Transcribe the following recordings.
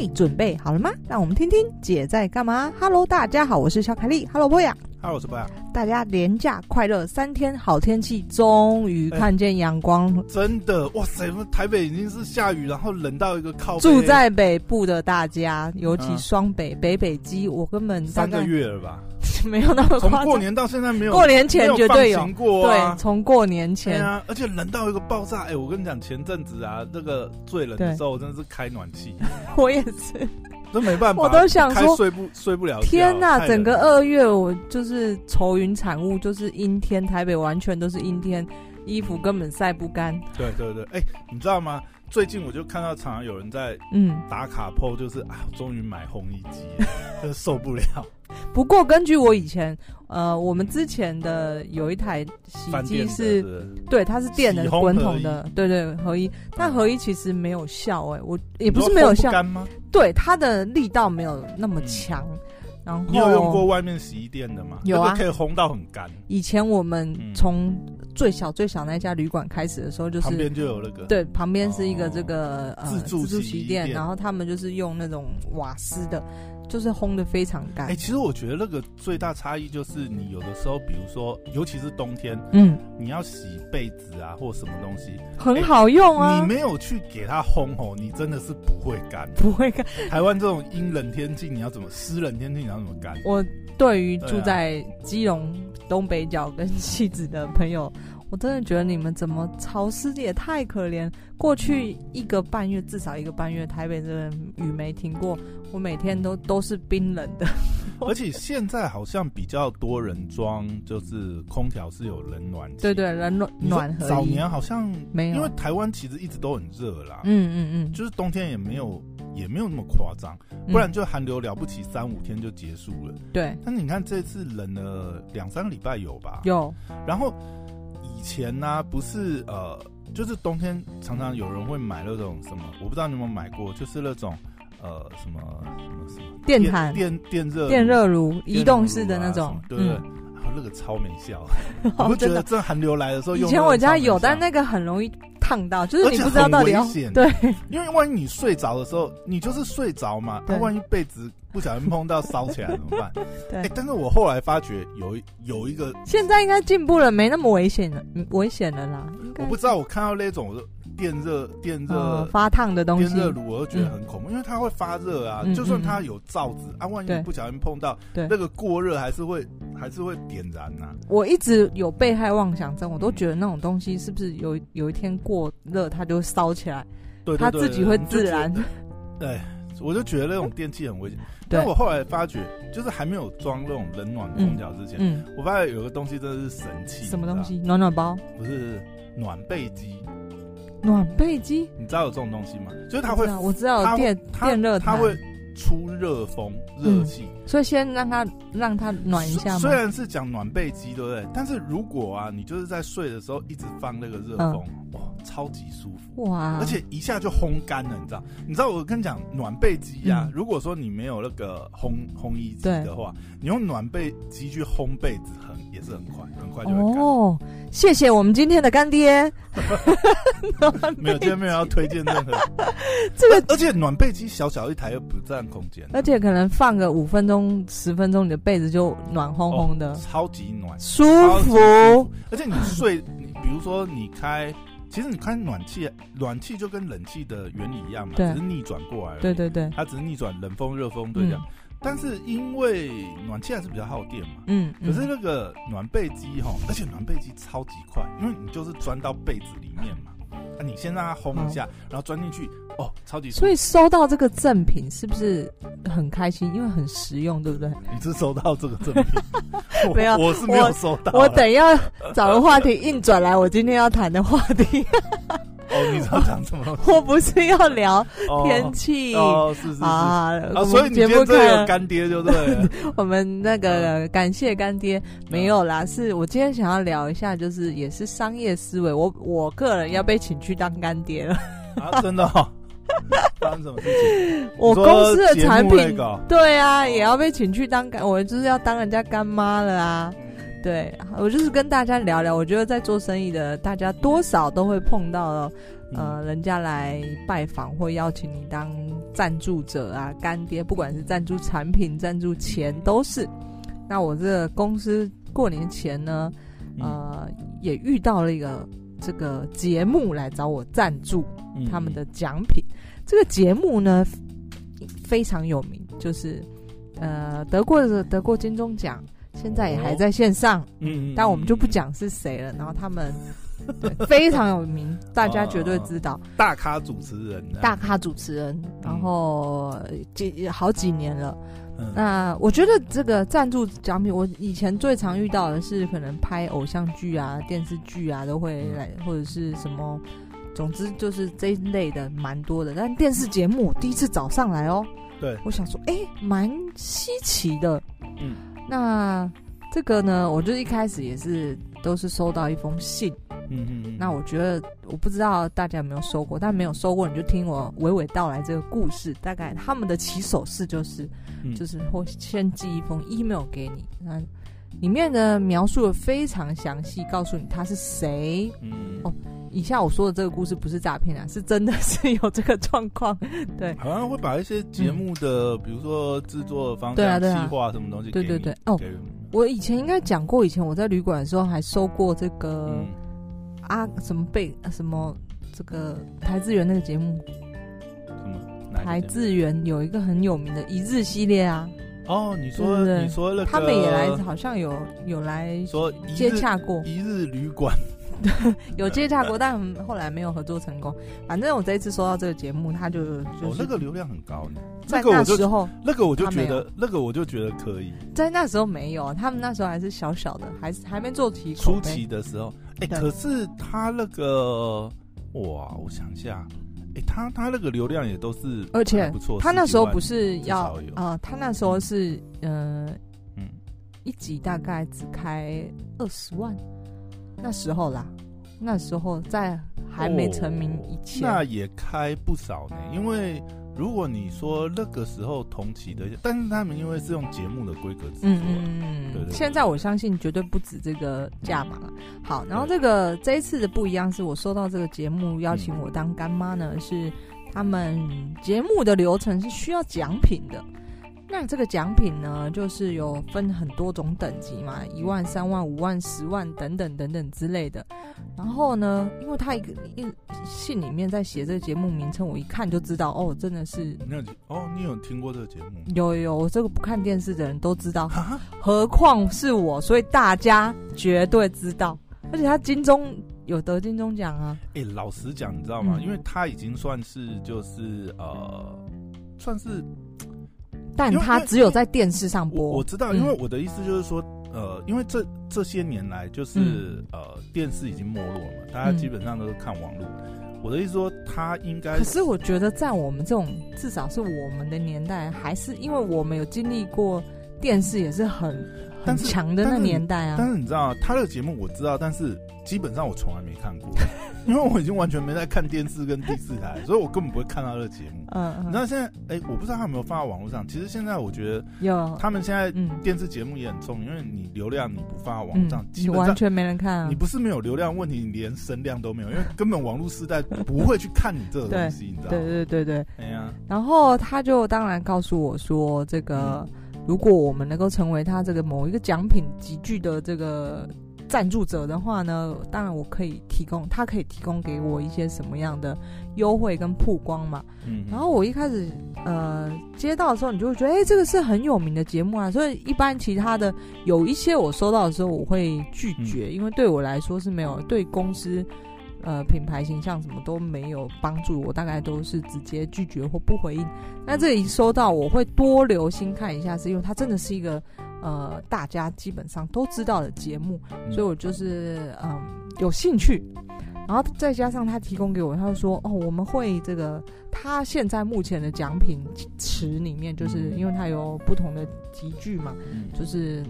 嘿，准备好了吗？让我们听听姐在干嘛。Hello，大家好，我是小凯丽。Hello，波雅。Hello，我是波雅。大家连假快乐，三天好天气，终于看见阳光、欸。真的，哇塞！台北已经是下雨，然后冷到一个靠。住在北部的大家，尤其双北、嗯、北北基，我根本三个月了吧？没有那么夸张。从过年到现在没有。过年前绝对有。过啊、对，从过年前啊，而且冷到一个爆炸。哎、欸，我跟你讲，前阵子啊，这个最冷的时候，我真的是开暖气。我也是。都没办法，我都想说睡不睡不了。天哪，整个二月我就是愁云惨雾，就是阴天，台北完全都是阴天，衣服根本晒不干。对对对，哎、欸，你知道吗？最近我就看到常常有人在嗯打卡 po，就是啊，终于买烘衣机，真受不了。不过根据我以前呃，我们之前的有一台洗衣机是，对，它是电的滚筒的，对对合一，但合一其实没有效哎、欸，我也不是没有效，干吗？对，它的力道没有那么强。嗯、然后你有用过外面洗衣店的吗？有啊，可以烘到很干。以前我们从最小最小那家旅馆开始的时候，就是旁边就有那个，对，旁边是一个这个、哦、呃自助洗衣店，然后他们就是用那种瓦斯的。就是烘的非常干。哎、欸，其实我觉得那个最大差异就是，你有的时候，比如说，尤其是冬天，嗯，你要洗被子啊，或什么东西，很好用啊。欸、你没有去给它烘哦，你真的是不会干，不会干。台湾这种阴冷天气，你要怎么湿冷天气你要怎么干？我对于住在基隆东北角跟 妻子的朋友。我真的觉得你们怎么潮湿的也太可怜。过去一个半月，至少一个半月，台北这边雨没停过，我每天都都是冰冷的。而且现在好像比较多人装，就是空调是有冷暖气。对对，冷暖暖和。早年好像没有，因为台湾其实一直都很热啦。嗯嗯嗯，就是冬天也没有也没有那么夸张，不然就寒流了不起三五天就结束了。对。但是你看这次冷了两三个礼拜有吧？有。然后。以前呢、啊，不是呃，就是冬天常常有人会买那种什么，我不知道你有没有买过，就是那种呃什么什么什么电毯、电电热电热炉、移动式的那种，对不对？嗯那个超没效，我觉得这寒流来的时候用。以前我家有，但那个很容易烫到，就是你不知道到底要。对，因为万一你睡着的时候，你就是睡着嘛，那万一被子不小心碰到烧起来怎么办？对、欸。但是我后来发觉有有一个，现在应该进步了，没那么危险了，危险了啦。我不知道，我看到那种。电热电热、呃、发烫的东西，电热炉我都觉得很恐怖，嗯、因为它会发热啊。嗯、就算它有罩子、嗯、啊，万一不小心碰到，那个过热还是会还是会点燃呐、啊。我一直有被害妄想症，我都觉得那种东西是不是有有一天过热，它就会烧起来，对，它自己会自燃。对，我就觉得那种电器很危险。但我后来发觉，就是还没有装那种冷暖空调之前，嗯，嗯我发现有个东西真的是神器。什么东西？暖暖包？不是暖被机。暖被机，你知道有这种东西吗？就是它会，我知道电电热，它会出热风热气，所以先让它让它暖一下嘛。虽然是讲暖被机，对不对？但是如果啊，你就是在睡的时候一直放那个热风，哇，超级舒服哇！而且一下就烘干了，你知道？你知道我跟你讲，暖被机啊，如果说你没有那个烘烘衣机的话，你用暖被机去烘被子，很也是很快，很快就会干。哦，谢谢我们今天的干爹。没有，今天没有要推荐任何。这个，而且暖被机小小一台又不占空间，而且可能放个五分钟、十分钟，你的被子就暖烘烘的，超级暖，舒服。而且你睡，你比如说你开，其实你开暖气，暖气就跟冷气的原理一样嘛，只是逆转过来，对对对，它只是逆转冷风、热风，对这样。但是因为暖气还是比较耗电嘛，嗯，可是那个暖被机哈，而且暖被机超级快，因为你就是钻到被子里面嘛。啊，你先让它烘一下，好然后钻进去，哦，超级。所以收到这个赠品是不是很开心？因为很实用，对不对？你是收到这个赠品？没有，我是没有收到。我等一下找个话题硬转来，我今天要谈的话题。哦，你知道讲什么？我不是要聊天气哦，是啊，所以你节目这有干爹就对了。我们那个感谢干爹没有啦，是我今天想要聊一下，就是也是商业思维。我我个人要被请去当干爹了啊！真的？发生什么事情？我公司的产品对啊，也要被请去当干，我就是要当人家干妈了啊。对，我就是跟大家聊聊。我觉得在做生意的大家多少都会碰到，呃，人家来拜访或邀请你当赞助者啊、干爹，不管是赞助产品、赞助钱都是。那我这个公司过年前呢，呃，也遇到了一个这个节目来找我赞助他们的奖品。这个节目呢非常有名，就是呃得过得过金钟奖。现在也还在线上，嗯，但我们就不讲是谁了。然后他们对 非常有名，大家绝对知道。大咖主持人，大咖主持人，然后几好几年了。那我觉得这个赞助奖品，我以前最常遇到的是可能拍偶像剧啊、电视剧啊都会来，或者是什么，总之就是这一类的蛮多的。但电视节目第一次找上来哦，对，我想说，哎，蛮稀奇的，嗯。那这个呢，我就一开始也是都是收到一封信，嗯嗯嗯。那我觉得我不知道大家有没有收过，但没有收过你就听我娓娓道来这个故事。大概他们的起手式就是，嗯、就是会先寄一封 email 给你，那里面的描述的非常详细，告诉你他是谁，嗯哦。以下我说的这个故事不是诈骗啊，是真的是有这个状况。对，好像会把一些节目的，嗯、比如说制作方向、计划什么东西，对对对。哦，我以前应该讲过，以前我在旅馆的时候还收过这个、嗯、啊什么贝什么这个台资源那个节目。什么？台资源有一个很有名的一日系列啊。哦，你说对对你说那个，他们也来，好像有有来说接洽过一日旅馆。有接洽过，但后来没有合作成功。反正我这一次收到这个节目，他就就是、哦、那个流量很高呢。在那时候，那个我就觉得，那个我就觉得可以。在那时候没有，他们那时候还是小小的，还是还没做题。初期的时候，哎、欸，可是他那个，哇，我想一下，哎、欸，他他那个流量也都是，而且不错。他那时候不是要啊、呃，他那时候是呃，嗯，一集大概只开二十万。那时候啦，那时候在还没成名以前，哦、那也开不少呢。因为如果你说那个时候同期的，但是他们因为是用节目的规格制作，嗯嗯对，对，对。现在我相信绝对不止这个价码。好，然后这个这一次的不一样，是我收到这个节目邀请我当干妈呢，嗯、是他们节目的流程是需要奖品的。那这个奖品呢，就是有分很多种等级嘛，一万、三万、五万、十万等等等等之类的。然后呢，因为他一个一信里面在写这个节目名称，我一看就知道，哦，真的是。你有哦，你有听过这个节目？有有，我这个不看电视的人都知道，何况是我，所以大家绝对知道。而且他金钟有得金钟奖啊！哎、欸，老实讲，你知道吗？嗯、因为他已经算是就是呃，算是。但他只有在电视上播。我知道，因为我的意思就是说，嗯、呃，因为这这些年来，就是、嗯、呃，电视已经没落了嘛，大家基本上都是看网络。嗯、我的意思说，他应该。可是我觉得，在我们这种至少是我们的年代，还是因为我们有经历过电视也是很很强的那年代啊。但是，但是你知道，他的节目我知道，但是基本上我从来没看过。因为我已经完全没在看电视跟第四台，所以我根本不会看到这个节目。嗯，嗯，你知道现在，哎、欸，我不知道他有没有放到网络上。其实现在我觉得有，他们现在电视节目也很重，因为你流量你不放到网络上，基本上完全没人看啊。你不是没有流量问题，你连声量都没有，因为根本网络时代不会去看你这个 东西，你知道吗？对对对对，哎呀，然后他就当然告诉我说，这个如果我们能够成为他这个某一个奖品集聚的这个。赞助者的话呢，当然我可以提供，他可以提供给我一些什么样的优惠跟曝光嘛。嗯，然后我一开始呃接到的时候，你就会觉得，哎、欸，这个是很有名的节目啊。所以一般其他的有一些我收到的时候，我会拒绝，嗯、因为对我来说是没有对公司呃品牌形象什么都没有帮助，我大概都是直接拒绝或不回应。那这里收到，我会多留心看一下，是因为它真的是一个。呃，大家基本上都知道的节目，嗯、所以我就是嗯有兴趣，然后再加上他提供给我，他就说哦，我们会这个，他现在目前的奖品池里面，就是因为他有不同的集聚嘛，嗯、就是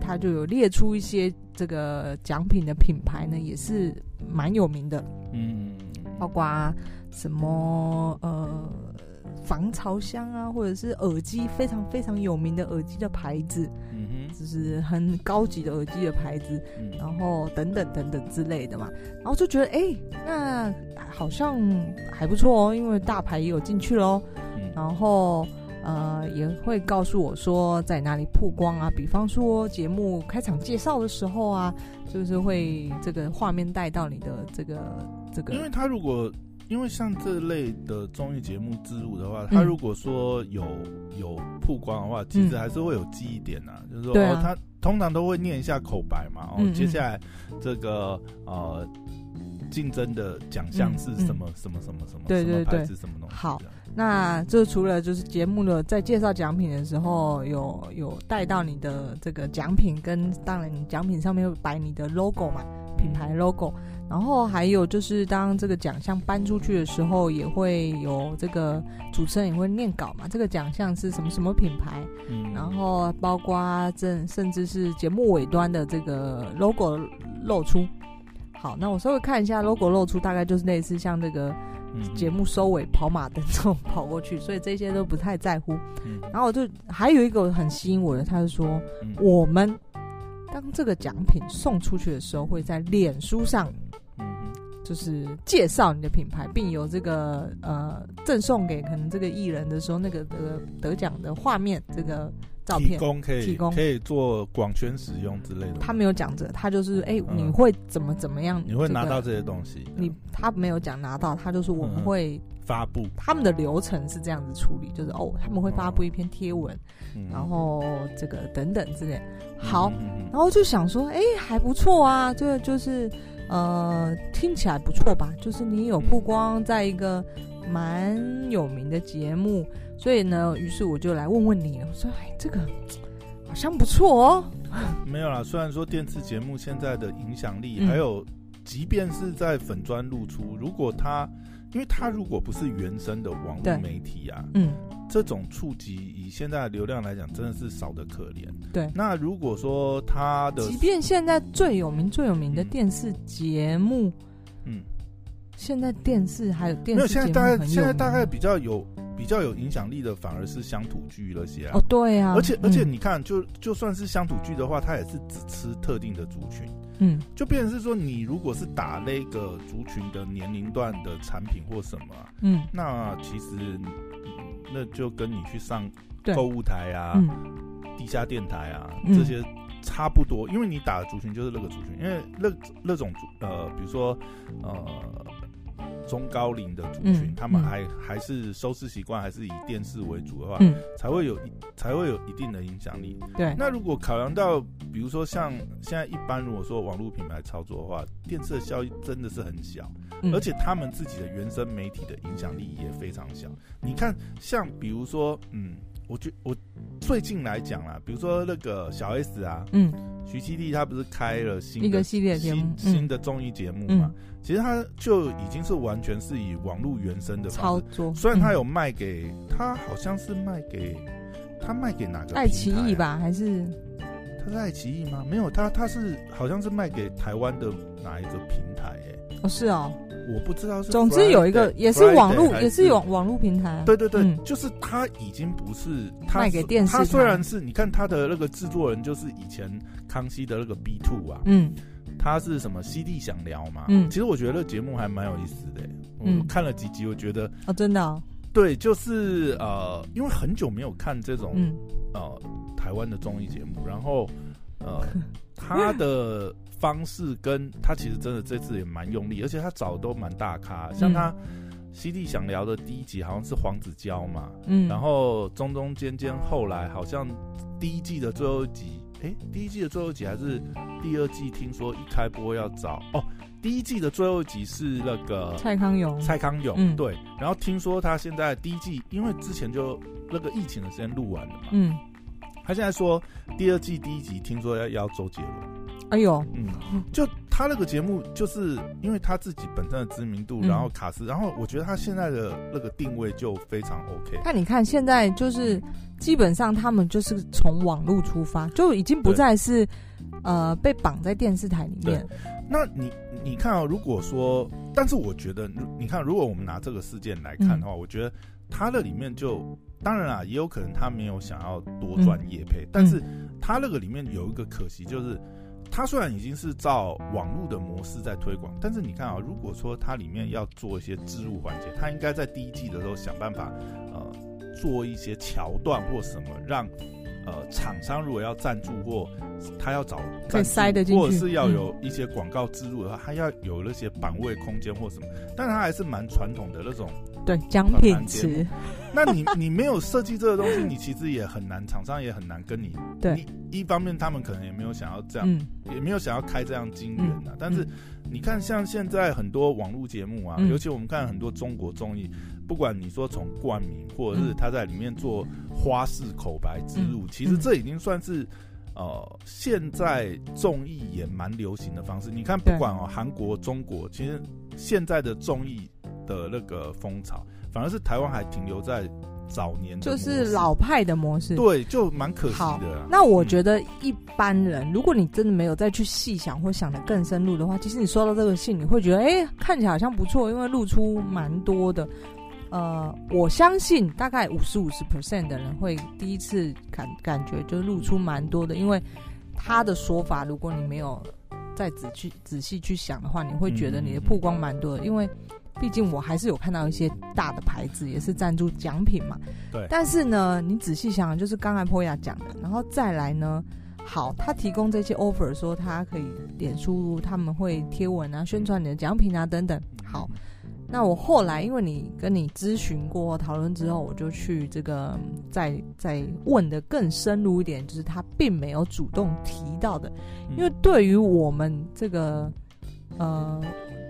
他就有列出一些这个奖品的品牌呢，也是蛮有名的，嗯，包括什么呃。防潮箱啊，或者是耳机非常非常有名的耳机的牌子，嗯哼，就是很高级的耳机的牌子，嗯、然后等等等等之类的嘛，然后就觉得哎、欸，那好像还不错哦，因为大牌也有进去喽，嗯、然后呃也会告诉我说在哪里曝光啊，比方说节目开场介绍的时候啊，就是会这个画面带到你的这个这个，因为他如果。因为像这类的综艺节目植入的话，他如果说有有曝光的话，其实还是会有记忆点呐、啊。嗯、就是说，啊、哦，他通常都会念一下口白嘛。哦，接下来这个呃竞争的奖项是什么？什么什么什么？对对对，什么东西？好，那这除了就是节目的在介绍奖品的时候，有有带到你的这个奖品，跟当然你奖品上面会摆你的 logo 嘛，品牌 logo。然后还有就是，当这个奖项颁出去的时候，也会有这个主持人也会念稿嘛。这个奖项是什么什么品牌？嗯，然后包括这甚至是节目尾端的这个 logo 露出。好，那我稍微看一下 logo 露出，大概就是类似像这个节目收尾跑马灯这种跑过去，所以这些都不太在乎。嗯，然后我就还有一个很吸引我的，他是说我们当这个奖品送出去的时候，会在脸书上。就是介绍你的品牌，并有这个呃赠送给可能这个艺人的时候，那个得得奖的画面，这个照片提供可以提供可以做广宣使用之类的。他没有讲这，他就是哎、欸，你会怎么怎么样、这个？你会拿到这些东西？你他没有讲拿到，他就是我们会发布。他们的流程是这样子处理，就是哦，他们会发布一篇贴文，嗯、然后这个等等之类。好，然后就想说，哎、欸，还不错啊，这个就是。呃，听起来不错吧？就是你有曝光在一个蛮有名的节目，所以呢，于是我就来问问你，我说，哎，这个好像不错哦。没有啦，虽然说电视节目现在的影响力，嗯、还有即便是在粉砖露出，如果他，因为他如果不是原生的网络媒体啊，嗯。这种触及以现在的流量来讲，真的是少的可怜。对，那如果说他的，即便现在最有名、最有名的电视节目，嗯，现在电视还有电视，没有，现在大概现在大概比较有比较有影响力的，反而是乡土剧那些啊。哦，对啊，而且而且你看，就就算是乡土剧的话，它也是只吃特定的族群。嗯，就变成是说，你如果是打那个族群的年龄段的产品或什么，嗯，那其实。那就跟你去上购物台啊、嗯、地下电台啊、嗯、这些差不多，因为你打的族群就是那个族群，因为那那种呃，比如说呃。中高龄的族群，嗯、他们还、嗯、还是收视习惯还是以电视为主的话，嗯、才会有才会有一定的影响力。对，那如果考量到，比如说像现在一般如果说网络品牌操作的话，电视的效益真的是很小，嗯、而且他们自己的原生媒体的影响力也非常小。你看，像比如说，嗯。我觉我最近来讲啦，比如说那个小 S 啊，嗯，徐熙娣她不是开了新的一个系列节目，新新的综艺节目嘛？嗯、其实她就已经是完全是以网络原生的操作，虽然她有卖给，她、嗯、好像是卖给，她卖给哪个、啊？爱奇艺吧？还是？她是爱奇艺吗？没有，她她是好像是卖给台湾的哪一个平台、欸？哎，哦，是哦。我不知道是，总之有一个也是网络，也是有网络平台。对对对，就是他已经不是卖给电视。他虽然是你看他的那个制作人，就是以前康熙的那个 B Two 啊，嗯，他是什么 CD 想聊嘛，嗯，其实我觉得那节目还蛮有意思的，我看了几集，我觉得哦，真的，对，就是呃，因为很久没有看这种呃台湾的综艺节目，然后呃 他的。方式跟他其实真的这次也蛮用力，而且他找的都蛮大咖，像他 CD 想聊的第一集好像是黄子佼嘛，嗯，然后中中间间后来好像第一季的最后一集，哎，第一季的最后一集还是第二季？听说一开播要找哦，第一季的最后一集是那个蔡康永，蔡康永，嗯，对，然后听说他现在第一季因为之前就那个疫情的时间录完了嘛，嗯，他现在说第二季第一集听说要邀周杰伦。哎呦，嗯，就他那个节目，就是因为他自己本身的知名度，嗯、然后卡司，然后我觉得他现在的那个定位就非常 OK。那你看现在就是基本上他们就是从网络出发，就已经不再是呃被绑在电视台里面。那你你看啊、哦，如果说，但是我觉得，你看，如果我们拿这个事件来看的话，嗯、我觉得他那里面就，当然啊，也有可能他没有想要多赚业配，嗯、但是他那个里面有一个可惜，就是他虽然已经是照网络的模式在推广，但是你看啊，如果说他里面要做一些置入环节，他应该在第一季的时候想办法，呃，做一些桥段或什么让。呃，厂商如果要赞助或他要找可以塞的进去，或者是要有一些广告植入的话，他、嗯、要有那些版位空间或什么，但是他还是蛮传统的那种。对，奖品池。那你你没有设计这个东西，你其实也很难，厂商也很难跟你。对。一方面，他们可能也没有想要这样，嗯、也没有想要开这样金源的。嗯、但是你看，像现在很多网络节目啊，嗯、尤其我们看很多中国综艺。不管你说从冠名，或者是他在里面做花式口白植入，嗯、其实这已经算是呃现在综艺也蛮流行的方式。你看，不管哦韩国、中国，其实现在的综艺的那个风潮，反而是台湾还停留在早年，就是老派的模式。对，就蛮可惜的、啊。那我觉得一般人，嗯、如果你真的没有再去细想或想的更深入的话，其实你收到这个信，你会觉得哎、欸，看起来好像不错，因为露出蛮多的。呃，我相信大概五十五十 percent 的人会第一次感感觉就露出蛮多的，因为他的说法，如果你没有再仔细仔细去想的话，你会觉得你的曝光蛮多的，因为毕竟我还是有看到一些大的牌子也是赞助奖品嘛。对。但是呢，你仔细想，就是刚才 Poya 讲的，然后再来呢，好，他提供这些 offer，说他可以脸书他们会贴文啊，宣传你的奖品啊等等，好。那我后来，因为你跟你咨询过、讨论之后，我就去这个再再问的更深入一点，就是他并没有主动提到的。因为对于我们这个呃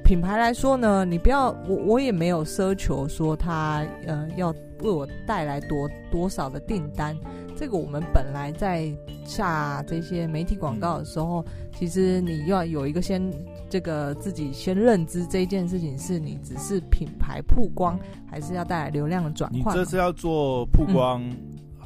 品牌来说呢，你不要我我也没有奢求说他呃要为我带来多多少的订单。这个我们本来在下这些媒体广告的时候，其实你要有一个先。这个自己先认知这件事情，是你只是品牌曝光，还是要带来流量的转换？你这是要做曝光，嗯、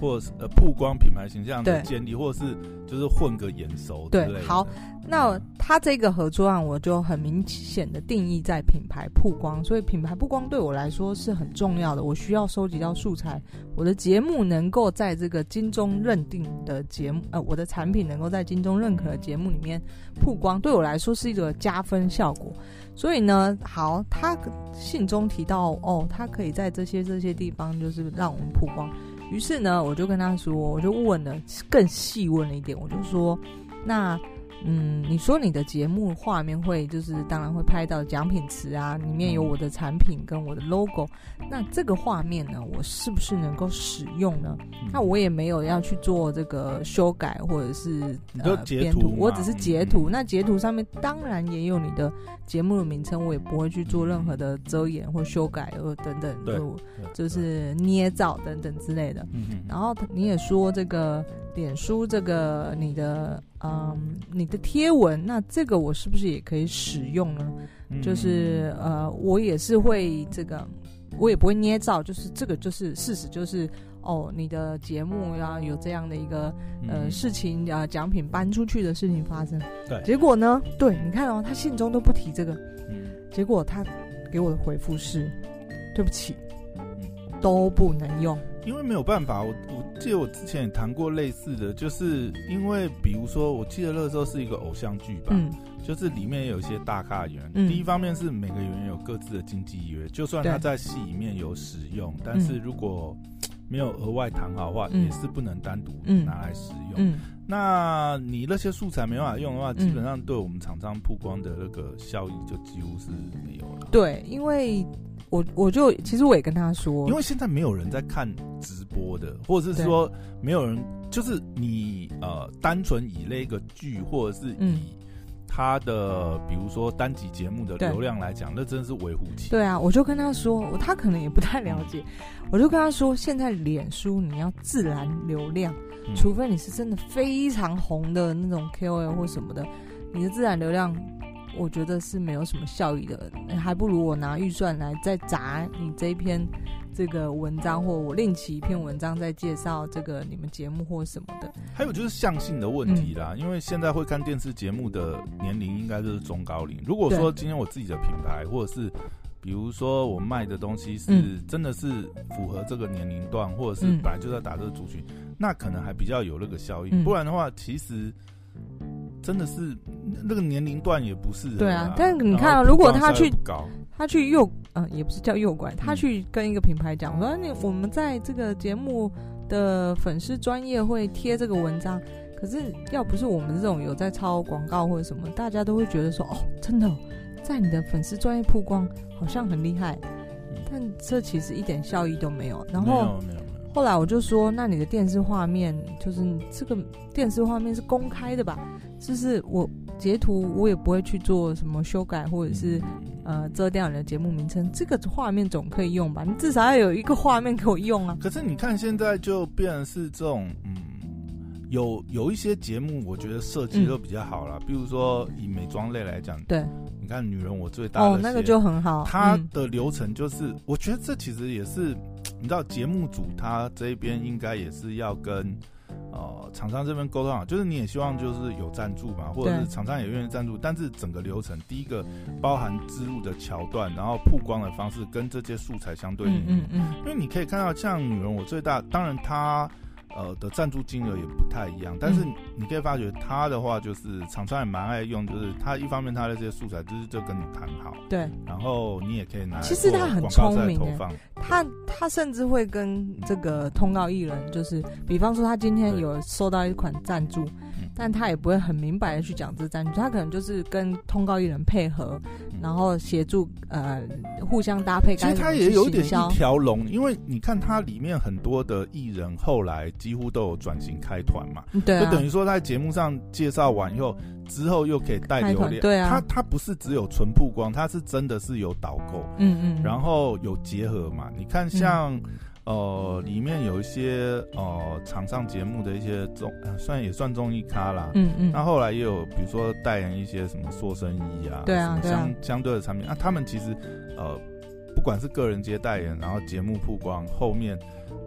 或是呃曝光品牌形象的建立，或者是就是混个眼熟之类的。对，好。那他这个合作案，我就很明显的定义在品牌曝光，所以品牌曝光对我来说是很重要的。我需要收集到素材，我的节目能够在这个金钟认定的节目，呃，我的产品能够在金钟认可的节目里面曝光，对我来说是一个加分效果。所以呢，好，他信中提到，哦，他可以在这些这些地方就是让我们曝光。于是呢，我就跟他说，我就问了更细问了一点，我就说，那。嗯，你说你的节目画面会就是当然会拍到奖品池啊，里面有我的产品跟我的 logo，那这个画面呢，我是不是能够使用呢？那我也没有要去做这个修改或者是呃编图，我只是截图。那截图上面当然也有你的节目的名称，我也不会去做任何的遮掩或修改或等等，就就是捏造等等之类的。然后你也说这个脸书这个你的。嗯，你的贴文，那这个我是不是也可以使用呢？嗯、就是呃，我也是会这个，我也不会捏造，就是这个就是事实，就是哦，你的节目啊有这样的一个呃、嗯、事情啊，奖品搬出去的事情发生。对，结果呢？对，你看哦，他信中都不提这个，嗯、结果他给我的回复是，对不起，都不能用。因为没有办法，我我记得我之前也谈过类似的，就是因为比如说，我记得那时候是一个偶像剧吧，嗯、就是里面有一些大咖演员。嗯、第一方面是每个演员有各自的经纪约，就算他在戏里面有使用，但是如果没有额外谈好的话，嗯、也是不能单独拿来使用。那你那些素材没办法用的话，嗯、基本上对我们厂商曝光的那个效益就几乎是没有了。对，因为。我我就其实我也跟他说，因为现在没有人在看直播的，或者是说没有人，就是你呃单纯以那个剧或者是以他的、嗯、比如说单集节目的流量来讲，那真的是微乎其微。对啊，我就跟他说，他可能也不太了解，我就跟他说，现在脸书你要自然流量，嗯、除非你是真的非常红的那种 KOL 或什么的，你的自然流量。我觉得是没有什么效益的，还不如我拿预算来再砸你这一篇这这个文章，或我另起一篇文章再介绍这个你们节目或什么的。还有就是相性的问题啦，嗯、因为现在会看电视节目的年龄应该就是中高龄。如果说今天我自己的品牌，或者是比如说我卖的东西是真的是符合这个年龄段，或者是本来就在打这个族群，那可能还比较有那个效应。不然的话，其实。真的是那个年龄段也不是对啊，但是你看啊，如果他去他去诱嗯，也不是叫诱拐，他去跟一个品牌讲我说，你我们在这个节目的粉丝专业会贴这个文章，可是要不是我们这种有在抄广告或者什么，大家都会觉得说哦，真的在你的粉丝专业曝光好像很厉害，但这其实一点效益都没有。然后后来我就说，那你的电视画面就是这个电视画面是公开的吧？就是我截图，我也不会去做什么修改，或者是呃遮掉你的节目名称。这个画面总可以用吧？你至少要有一个画面给我用啊。可是你看现在就变成是这种，嗯，有有一些节目，我觉得设计都比较好了。嗯、比如说以美妆类来讲，对，你看女人我最大的哦，那个就很好。它的流程就是，嗯、我觉得这其实也是，你知道节目组他这边应该也是要跟。呃，厂商这边沟通好，就是你也希望就是有赞助嘛，或者是厂商也愿意赞助，但是整个流程，第一个包含植入的桥段，然后曝光的方式跟这些素材相对应。嗯嗯，因为你可以看到，像女人我最大，当然她。呃的赞助金额也不太一样，但是你可以发觉他的话就是厂商也蛮爱用，就是他一方面他的这些素材就是就跟你谈好，对，然后你也可以拿来其实他很聪明，他他甚至会跟这个通告艺人，就是比方说他今天有收到一款赞助。但他也不会很明白的去讲这赞助，他可能就是跟通告艺人配合，然后协助呃互相搭配。其实他也有点一条龙，因为你看他里面很多的艺人后来几乎都有转型开团嘛，对啊，就等于说在节目上介绍完以后，之后又可以带流量，对啊，他他不是只有纯曝光，他是真的是有导购，嗯嗯，然后有结合嘛，你看像。嗯呃，里面有一些呃，场上节目的一些综，算也算综艺咖啦。嗯嗯。那后来也有，比如说代言一些什么塑身衣啊，对啊，相对啊相对的产品啊，他们其实呃，不管是个人接代言，然后节目曝光，后面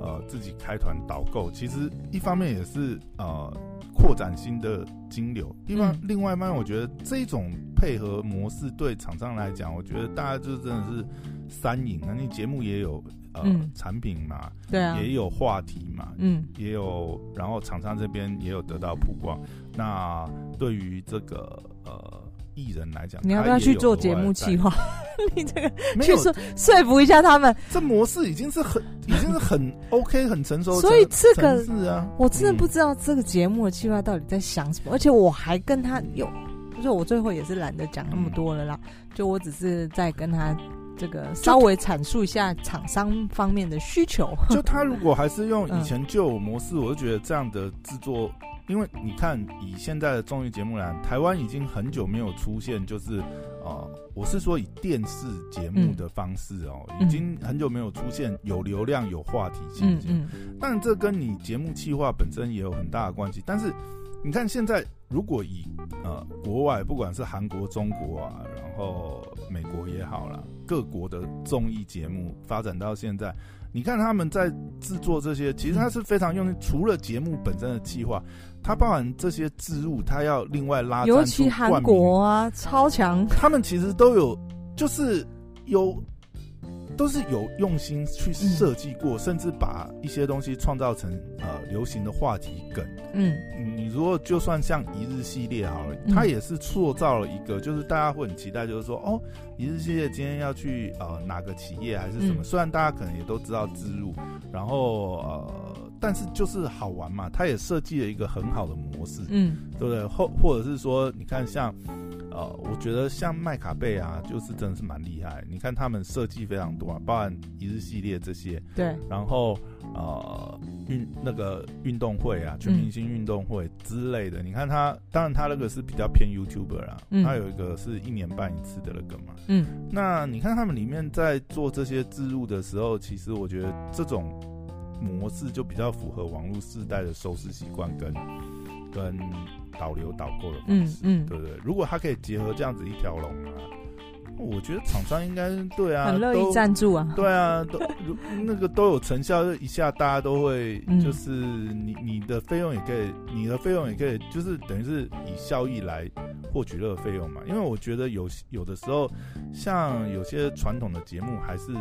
呃自己开团导购，其实一方面也是呃扩展新的金流，另外、嗯、另外一方面，我觉得这种配合模式对厂商来讲，我觉得大家就真的是三赢啊，那节目也有。呃，嗯、产品嘛，对啊，也有话题嘛，嗯，也有，然后厂商这边也有得到曝光。那对于这个呃艺人来讲，你要不要去做节目企划？你这个去说说服一下他们，这模式已经是很已经是很 OK 很成熟的，所以这个是啊，我真的不知道这个节目的计划到底在想什么，嗯、而且我还跟他有，就是我最后也是懒得讲那么多了啦，嗯、就我只是在跟他。这个稍微阐述一下厂商方面的需求。就他如果还是用以前旧模式，嗯、我就觉得这样的制作，因为你看以现在的综艺节目来，台湾已经很久没有出现，就是呃，我是说以电视节目的方式哦，嗯、已经很久没有出现有流量、有话题性。嗯嗯。当然，这跟你节目企划本身也有很大的关系，但是。你看，现在如果以呃国外，不管是韩国、中国啊，然后美国也好啦，各国的综艺节目发展到现在，你看他们在制作这些，其实他是非常用心。除了节目本身的计划，它包含这些置入，它要另外拉。尤其韩国啊，超强。他们其实都有，就是有。都是有用心去设计过，嗯、甚至把一些东西创造成呃流行的话题梗。嗯，你如果就算像一日系列好了，它也是塑造了一个，就是大家会很期待，就是说哦，一日系列今天要去呃哪个企业还是什么？嗯、虽然大家可能也都知道植入，然后呃，但是就是好玩嘛，它也设计了一个很好的模式，嗯，对不对？或或者是说，你看像。呃，我觉得像麦卡贝啊，就是真的是蛮厉害。你看他们设计非常多啊，包含一日系列这些。对。然后呃运那个运动会啊，全明星运动会之类的。嗯、你看他，当然他那个是比较偏 YouTuber 啊，嗯、他有一个是一年半一次的那个嘛。嗯。那你看他们里面在做这些植入的时候，其实我觉得这种模式就比较符合网络世代的收视习惯跟跟。导流导购的方式，嗯嗯，对不对？如果他可以结合这样子一条龙啊，我觉得厂商应该对啊，很乐意赞助啊，对啊，都那个都有成效，就一下大家都会，就是你你的费用也可以，你的费用也可以，就是等于是以效益来获取这个费用嘛。因为我觉得有有的时候，像有些传统的节目，还是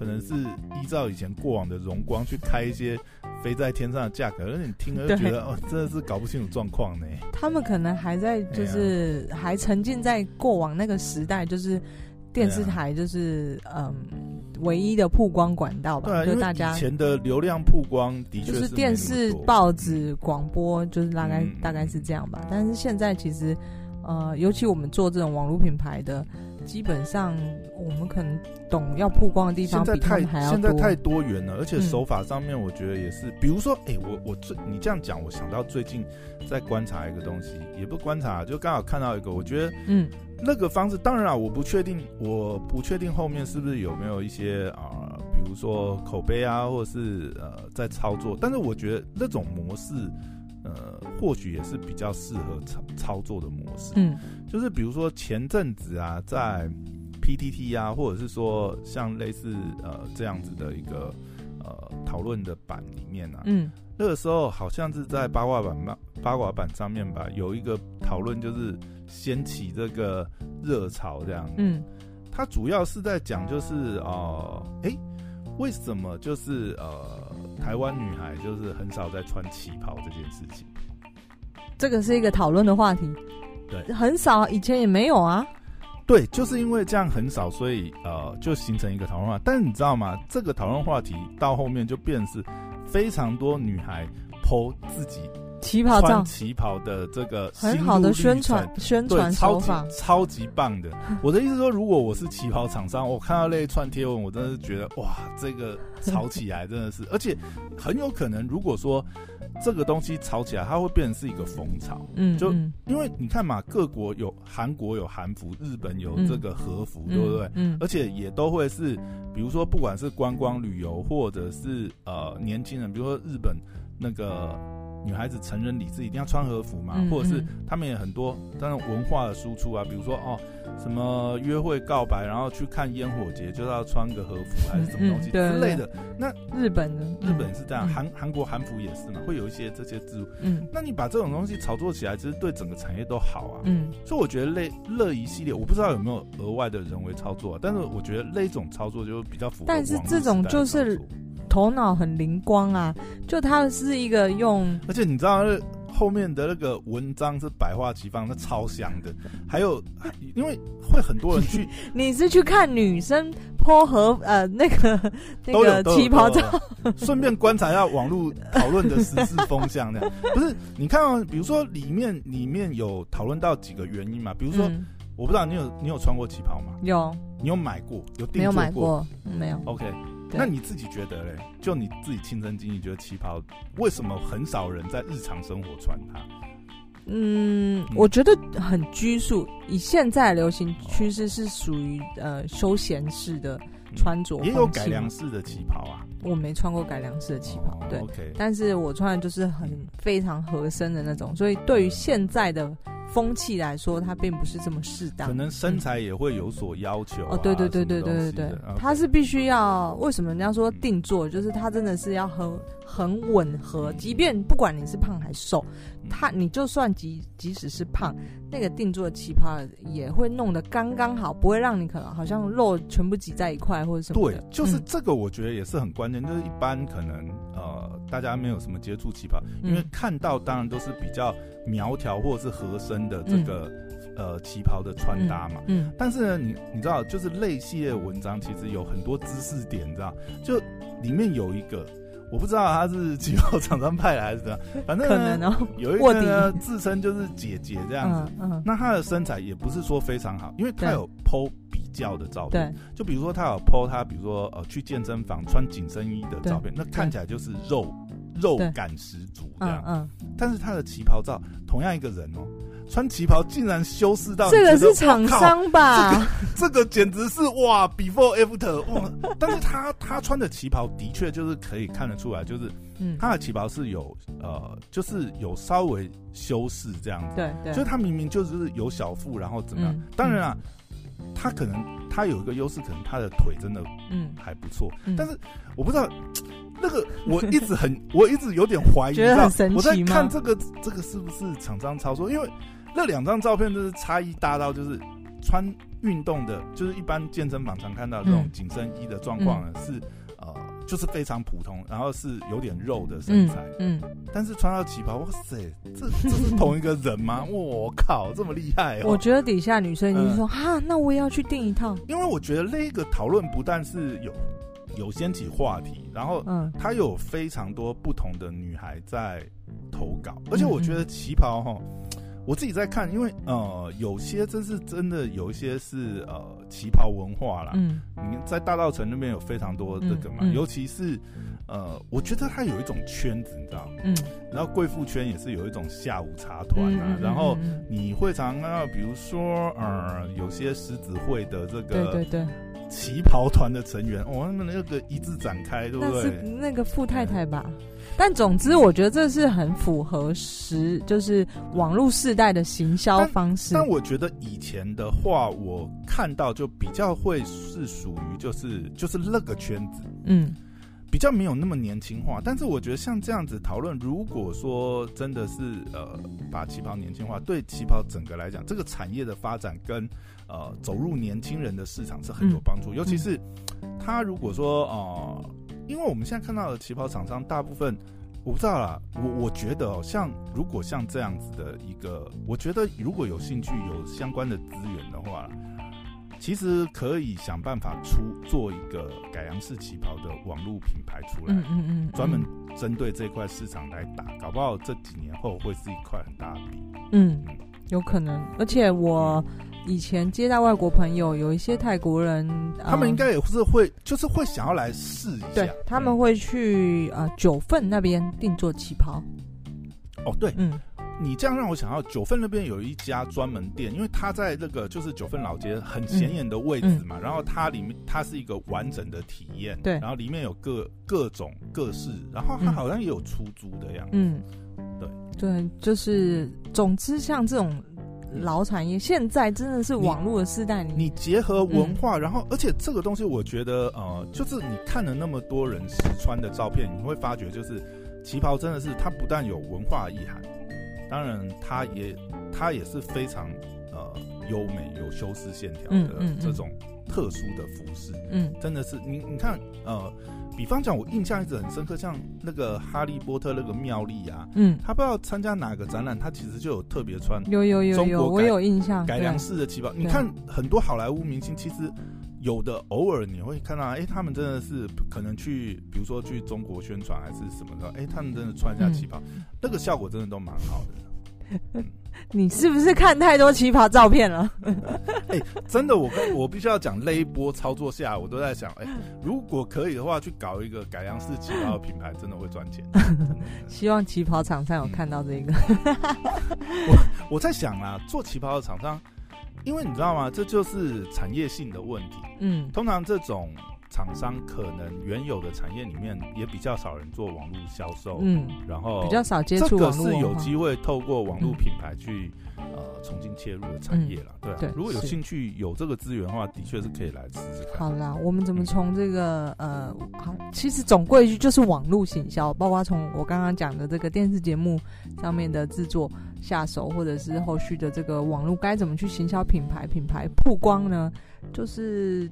可能是依照以前过往的荣光去开一些飞在天上的价格，而你听了就觉得哦，真的是搞不清楚状况呢。他们可能还在就是还沉浸在过往那个时代，就是。电视台就是、啊、嗯，唯一的曝光管道吧。对、啊，就大家以前的流量曝光的确是就是电视、报纸、广播，就是大概、嗯、大概是这样吧。但是现在其实，呃，尤其我们做这种网络品牌的，基本上我们可能懂要曝光的地方现在太。现在太多元了，而且手法上面我觉得也是。嗯、比如说，哎、欸，我我最你这样讲，我想到最近在观察一个东西，也不观察，就刚好看到一个，我觉得嗯。那个方式，当然啊，我不确定，我不确定后面是不是有没有一些啊、呃，比如说口碑啊，或者是呃在操作。但是我觉得那种模式，呃，或许也是比较适合操操作的模式。嗯，就是比如说前阵子啊，在 PTT 啊，或者是说像类似呃这样子的一个呃讨论的版里面啊，嗯，那个时候好像是在八卦版吧，八卦版上面吧，有一个讨论就是。掀起这个热潮，这样，嗯，它主要是在讲，就是呃，哎，为什么就是呃，台湾女孩就是很少在穿旗袍这件事情？这个是一个讨论的话题，对，很少，以前也没有啊。对，就是因为这样很少，所以呃，就形成一个讨论话题。但你知道吗？这个讨论话题到后面就变成是非常多女孩 po 自己。旗袍穿旗袍的这个很好的宣传宣传手法，超级棒的。我的意思说，如果我是旗袍厂商，我看到那一串贴文，我真的是觉得哇，这个炒起来真的是，而且很有可能，如果说这个东西炒起来，它会变成是一个风潮。嗯，就因为你看嘛，各国有韩国有韩服，日本有这个和服，对不对？嗯，而且也都会是，比如说不管是观光旅游，或者是呃年轻人，比如说日本那个。女孩子成人礼是一定要穿和服嘛，嗯、或者是他们也很多，当然文化的输出啊，比如说哦，什么约会告白，然后去看烟火节，就是要穿个和服还是什么东西之类的。嗯、那日本呢？日本是这样，韩韩、嗯、国韩服也是嘛，会有一些这些制度。嗯，那你把这种东西炒作起来，其实对整个产业都好啊。嗯，所以我觉得类乐一系列，我不知道有没有额外的人为操作，啊，但是我觉得那种操作就比较符合。但是这种就是。头脑很灵光啊！就他是一个用，而且你知道那后面的那个文章是百花齐放，那超香的。还有，因为会很多人去，你是去看女生 po 和呃那个那个旗袍照，顺便观察一下网络讨论的时事风向。那 样不是？你看哦，比如说里面里面有讨论到几个原因嘛？比如说，嗯、我不知道你有你有穿过旗袍吗？有，你有买过？有订做过？没有买过？没有。OK。那你自己觉得嘞？就你自己亲身经历，觉得旗袍为什么很少人在日常生活穿它？嗯，我觉得很拘束。以现在流行趋势是属于呃休闲式的穿着，也有改良式的旗袍啊。我没穿过改良式的旗袍，对。OK，但是我穿的就是很非常合身的那种，所以对于现在的。风气来说，它并不是这么适当，可能身材也会有所要求、啊。哦，对对对对对对对，它是必须要。为什么人家说定做？就是它真的是要很很吻合，即便不管你是胖还是瘦，它你就算即即使是胖，那个定做的旗袍也会弄得刚刚好，不会让你可能好像肉全部挤在一块或者什么。对，就是这个，我觉得也是很关键。就是一般可能呃，大家没有什么接触旗袍，因为看到当然都是比较。苗条或者是合身的这个、嗯、呃旗袍的穿搭嘛，嗯，嗯但是呢，你你知道，就是类系列文章其实有很多知识点，你知道，就里面有一个，我不知道他是旗袍厂商派来还是怎样，反正呢，呢有一个呢自称就是姐姐这样子，嗯，嗯那她的身材也不是说非常好，因为她有 po 比较的照片，对。就比如说她有 po 她，比如说呃去健身房穿紧身衣的照片，那看起来就是肉。肉感十足这样，嗯，嗯，但是他的旗袍照，同样一个人哦，穿旗袍竟然修饰到这个是厂商吧？这个这个简直是哇，before after 哇！但是他他穿的旗袍的确就是可以看得出来，就是嗯，他的旗袍是有呃，就是有稍微修饰这样子，对对，就是他明明就是有小腹，然后怎么样？嗯、当然啊。他可能他有一个优势，可能他的腿真的嗯还不错，嗯，但是我不知道 那个我一直很 我一直有点怀疑？我在看这个这个是不是厂商操作？因为那两张照片就是差异大到就是穿运动的，就是一般健身房常看到这种紧身衣的状况呢，嗯、是呃就是非常普通，然后是有点肉的身材，嗯，嗯但是穿到旗袍，哇塞，这这是同一个人吗？我靠，这么厉害哦！我觉得底下女生就说哈、嗯，那我也要去订一套，因为我觉得那个讨论不但是有有掀起话题，然后嗯，它有非常多不同的女孩在投稿，而且我觉得旗袍哈。我自己在看，因为呃，有些真是真的，有一些是呃旗袍文化啦。嗯，你在大道城那边有非常多这个嘛，嗯嗯、尤其是呃，我觉得它有一种圈子，你知道吗？嗯，然后贵妇圈也是有一种下午茶团啊，然后你会常看到，比如说呃，有些狮子会的这个对对对旗袍团的成员，哦，他们那个一字展开，对不对？那是那个富太太吧。嗯但总之，我觉得这是很符合时，就是网络世代的行销方式但。但我觉得以前的话，我看到就比较会是属于就是就是那个圈子，嗯，比较没有那么年轻化。但是我觉得像这样子讨论，如果说真的是呃把旗袍年轻化，对旗袍整个来讲，这个产业的发展跟呃走入年轻人的市场是很有帮助。嗯、尤其是他如果说呃。因为我们现在看到的旗袍厂商，大部分我不知道啦。我我觉得哦，像如果像这样子的一个，我觉得如果有兴趣有相关的资源的话，其实可以想办法出做一个改良式旗袍的网络品牌出来，嗯嗯嗯，专门针对这块市场来打，搞不好这几年后会是一块很大的饼。嗯，有可能，而且我。以前接待外国朋友，有一些泰国人，他们应该也是会，就是会想要来试一下。对，他们会去呃九份那边定做旗袍。哦，对，嗯，你这样让我想到九份那边有一家专门店，因为它在那个就是九份老街很显眼的位置嘛，嗯嗯、然后它里面它是一个完整的体验，对，然后里面有各各种各式，然后它好像也有出租的样子，嗯，对对，就是总之像这种。老产业现在真的是网络的时代，你，你结合文化，嗯、然后而且这个东西，我觉得呃，就是你看了那么多人试穿的照片，你会发觉就是旗袍真的是它不但有文化意涵，当然它也它也是非常呃优美有修饰线条的这种特殊的服饰，嗯，真的是你你看呃。比方讲，我印象一直很深刻，像那个哈利波特那个妙丽啊，嗯，他不知道参加哪个展览，他其实就有特别穿，有有有有，我有印象，改良式的旗袍。你看很多好莱坞明星，其实有的偶尔你会看到，哎、欸，他们真的是可能去，比如说去中国宣传还是什么的，哎、欸，他们真的穿一下旗袍，嗯、那个效果真的都蛮好的。嗯 你是不是看太多旗袍照片了？哎、欸，真的，我跟我必须要讲，那一波操作下，我都在想，哎、欸，如果可以的话，去搞一个改良式旗袍的品牌，真的会赚钱。希望旗袍厂商有看到这个。我我在想啊，做旗袍的厂商，因为你知道吗？这就是产业性的问题。嗯，通常这种。厂商可能原有的产业里面也比较少人做网络销售，嗯，然后比较少接触网络，这个是有机会透过网络品牌去、嗯、呃重新切入的产业了，对、啊、对。如果有兴趣有这个资源的话，的确是可以来试试看。好啦，我们怎么从这个呃，好，其实总归一句就是网络行销，包括从我刚刚讲的这个电视节目上面的制作下手，或者是后续的这个网络该怎么去行销品牌、品牌曝光呢？就是。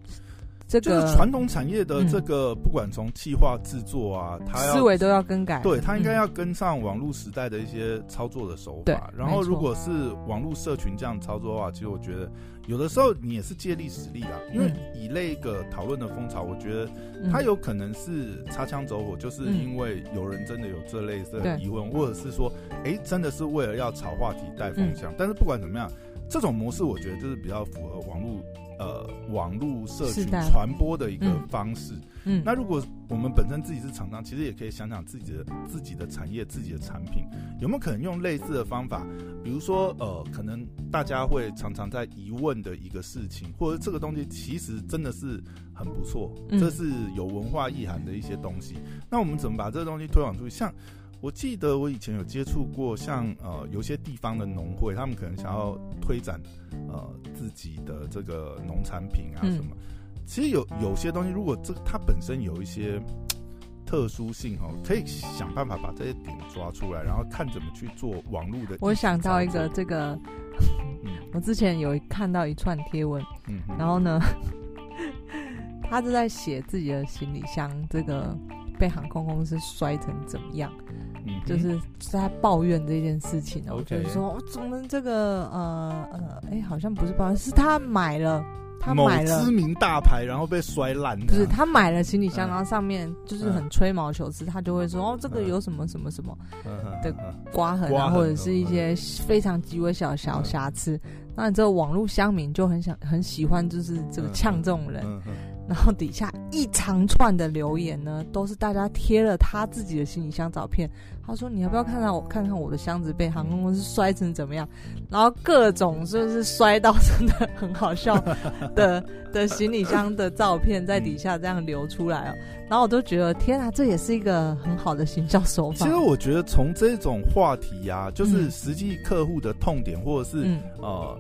这个、就是传统产业的这个，不管从企划制作啊，它要思维都要更改。对，它应该要跟上网络时代的一些操作的手法。然后，如果是网络社群这样操作的话，其实我觉得有的时候你也是借力使力啊。因为以那个讨论的风潮，我觉得它有可能是擦枪走火，就是因为有人真的有这类的疑问，或者是说，哎，真的是为了要炒话题、带风向。但是不管怎么样，这种模式我觉得就是比较符合网络。呃，网络社群传播的一个方式。嗯，嗯，那如果我们本身自己是厂商，其实也可以想想自己的自己的产业、自己的产品，有没有可能用类似的方法？比如说，呃，可能大家会常常在疑问的一个事情，或者这个东西其实真的是很不错，这是有文化意涵的一些东西。那我们怎么把这个东西推广出去？像。我记得我以前有接触过像，像呃有些地方的农会，他们可能想要推展呃自己的这个农产品啊什么。嗯、其实有有些东西，如果这它本身有一些 特殊性哦，可以想办法把这些点抓出来，然后看怎么去做网络的。我想到一个这个，嗯、我之前有看到一串贴文，嗯、然后呢，他是在写自己的行李箱这个被航空公司摔成怎么样。嗯就是在抱怨这件事情哦，就是说我怎么这个呃呃，哎，好像不是抱怨，是他买了，他买了知名大牌，然后被摔烂。不是他买了行李箱，然后上面就是很吹毛求疵，他就会说哦，这个有什么什么什么的刮痕啊，或者是一些非常极为小小瑕疵。那你这个网络乡民就很想很喜欢，就是这个呛这种人。然后底下一长串的留言呢，都是大家贴了他自己的行李箱照片。他说：“你要不要看看我，看看我的箱子被航空公司摔成怎么样？”然后各种就是摔到真的很好笑的的行李箱的照片在底下这样流出来哦。然后我都觉得天啊，这也是一个很好的行销手法。其实我觉得从这种话题呀、啊，就是实际客户的痛点，或者是、嗯、呃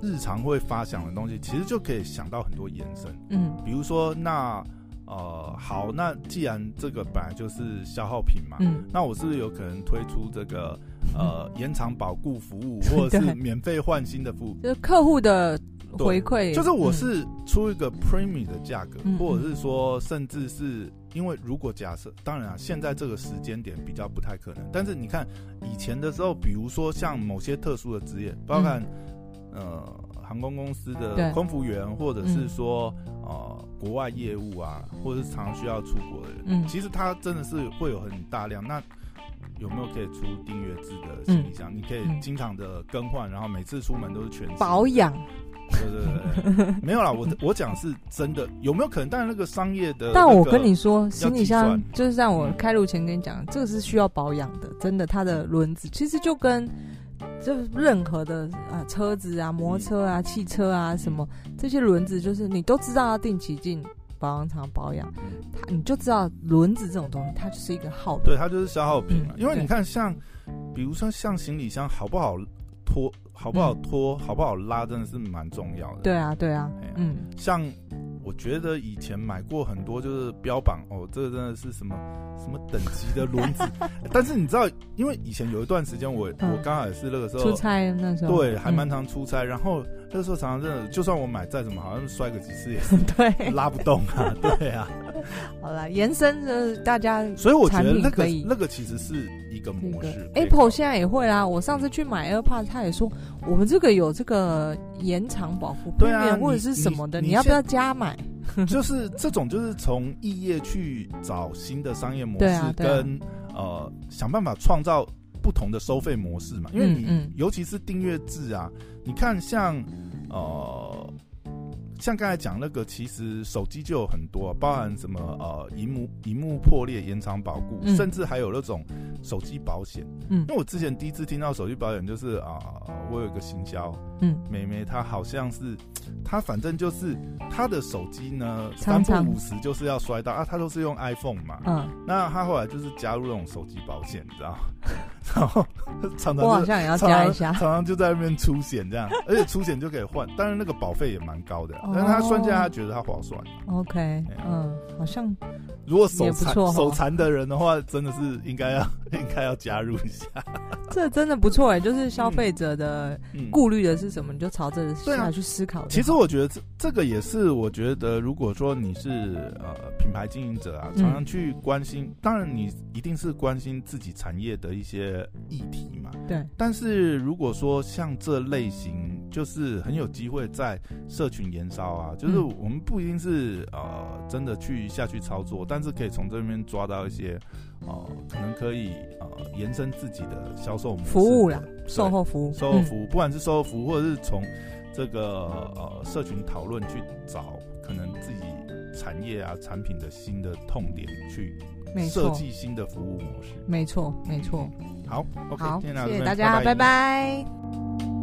日常会发想的东西，其实就可以想到很多延伸。嗯，比如说那。呃，好，那既然这个本来就是消耗品嘛，嗯，那我是不是有可能推出这个呃 延长保固服务，或者是免费换新的服务？就是客户的回馈，就是我是出一个 premium 的价格，嗯、或者是说，甚至是因为如果假设，当然啊，现在这个时间点比较不太可能，但是你看以前的时候，比如说像某些特殊的职业，包含、嗯、呃。航空公司的空服员，或者是说、嗯、呃国外业务啊，或者是常常需要出国的人，嗯，其实他真的是会有很大量。那有没有可以出订阅制的行李箱？嗯、你可以经常的更换，然后每次出门都是全保养。对对对，没有啦，我我讲是真的，有没有可能？但是那个商业的，但我跟你说，行李箱就是在我开路前跟你讲，嗯、这个是需要保养的，真的，它的轮子其实就跟。就是任何的啊、呃、车子啊摩托车啊、嗯、汽车啊什么这些轮子，就是你都知道要定期进保养厂保养，它你就知道轮子这种东西，它就是一个耗品，对，它就是消耗品嘛。嗯、因为你看像，像比如说像行李箱好不好拖，好不好拖，嗯、好不好拉，真的是蛮重要的。对啊，对啊，嗯，像。我觉得以前买过很多，就是标榜哦，这个真的是什么什么等级的轮子。但是你知道，因为以前有一段时间，我、嗯、我刚好也是那个时候出差那时候，对，还蛮常出差。嗯、然后那个时候常常真的，就算我买再怎么，好像摔个几次也 是对拉不动啊，对啊。好了，延伸的大家，所以我觉得那个那个其实是一个模式。Apple 现在也会啦。我上次去买 AirPods，他也说我们这个有这个延长保护，对啊，或者是什么的，你，你，你要不要加买？就是这种，就是从异业去找新的商业模式，跟呃想办法创造不同的收费模式嘛。因为你尤其是订阅制啊，你看像呃。像刚才讲那个，其实手机就有很多，包含什么呃，荧幕荧幕破裂延长保固，嗯、甚至还有那种手机保险。嗯，因为我之前第一次听到手机保险，就是啊、呃，我有一个行销，嗯，妹妹她好像是，她反正就是她的手机呢，三不五时就是要摔到啊，她都是用 iPhone 嘛，嗯，那她后来就是加入那种手机保险，你知道。然后常常我好像也要加一下，常常就在那边出险这样，而且出险就可以换，当然那个保费也蛮高的，但是他算下来他觉得他划算。OK，嗯，好像如果手残 手残的人的话，真的是应该要应该要加入一下。这真的不错哎，就是消费者的顾虑的是什么，你就朝这下去思考。其实我觉得这这个也是，我觉得如果说你是呃品牌经营者啊，常常去关心，当然你一定是关心自己产业的一些。议题嘛，对。但是如果说像这类型，就是很有机会在社群延烧啊，就是我们不一定是呃真的去下去操作，但是可以从这边抓到一些呃可能可以呃延伸自己的销售模式服务啦，售后服务，售后服务，不管是售后服务，或者是从这个呃社群讨论去找可能自己产业啊产品的新的痛点去。设计新的服务模式，没错，没错。好，好，谢谢大家，拜拜。拜拜。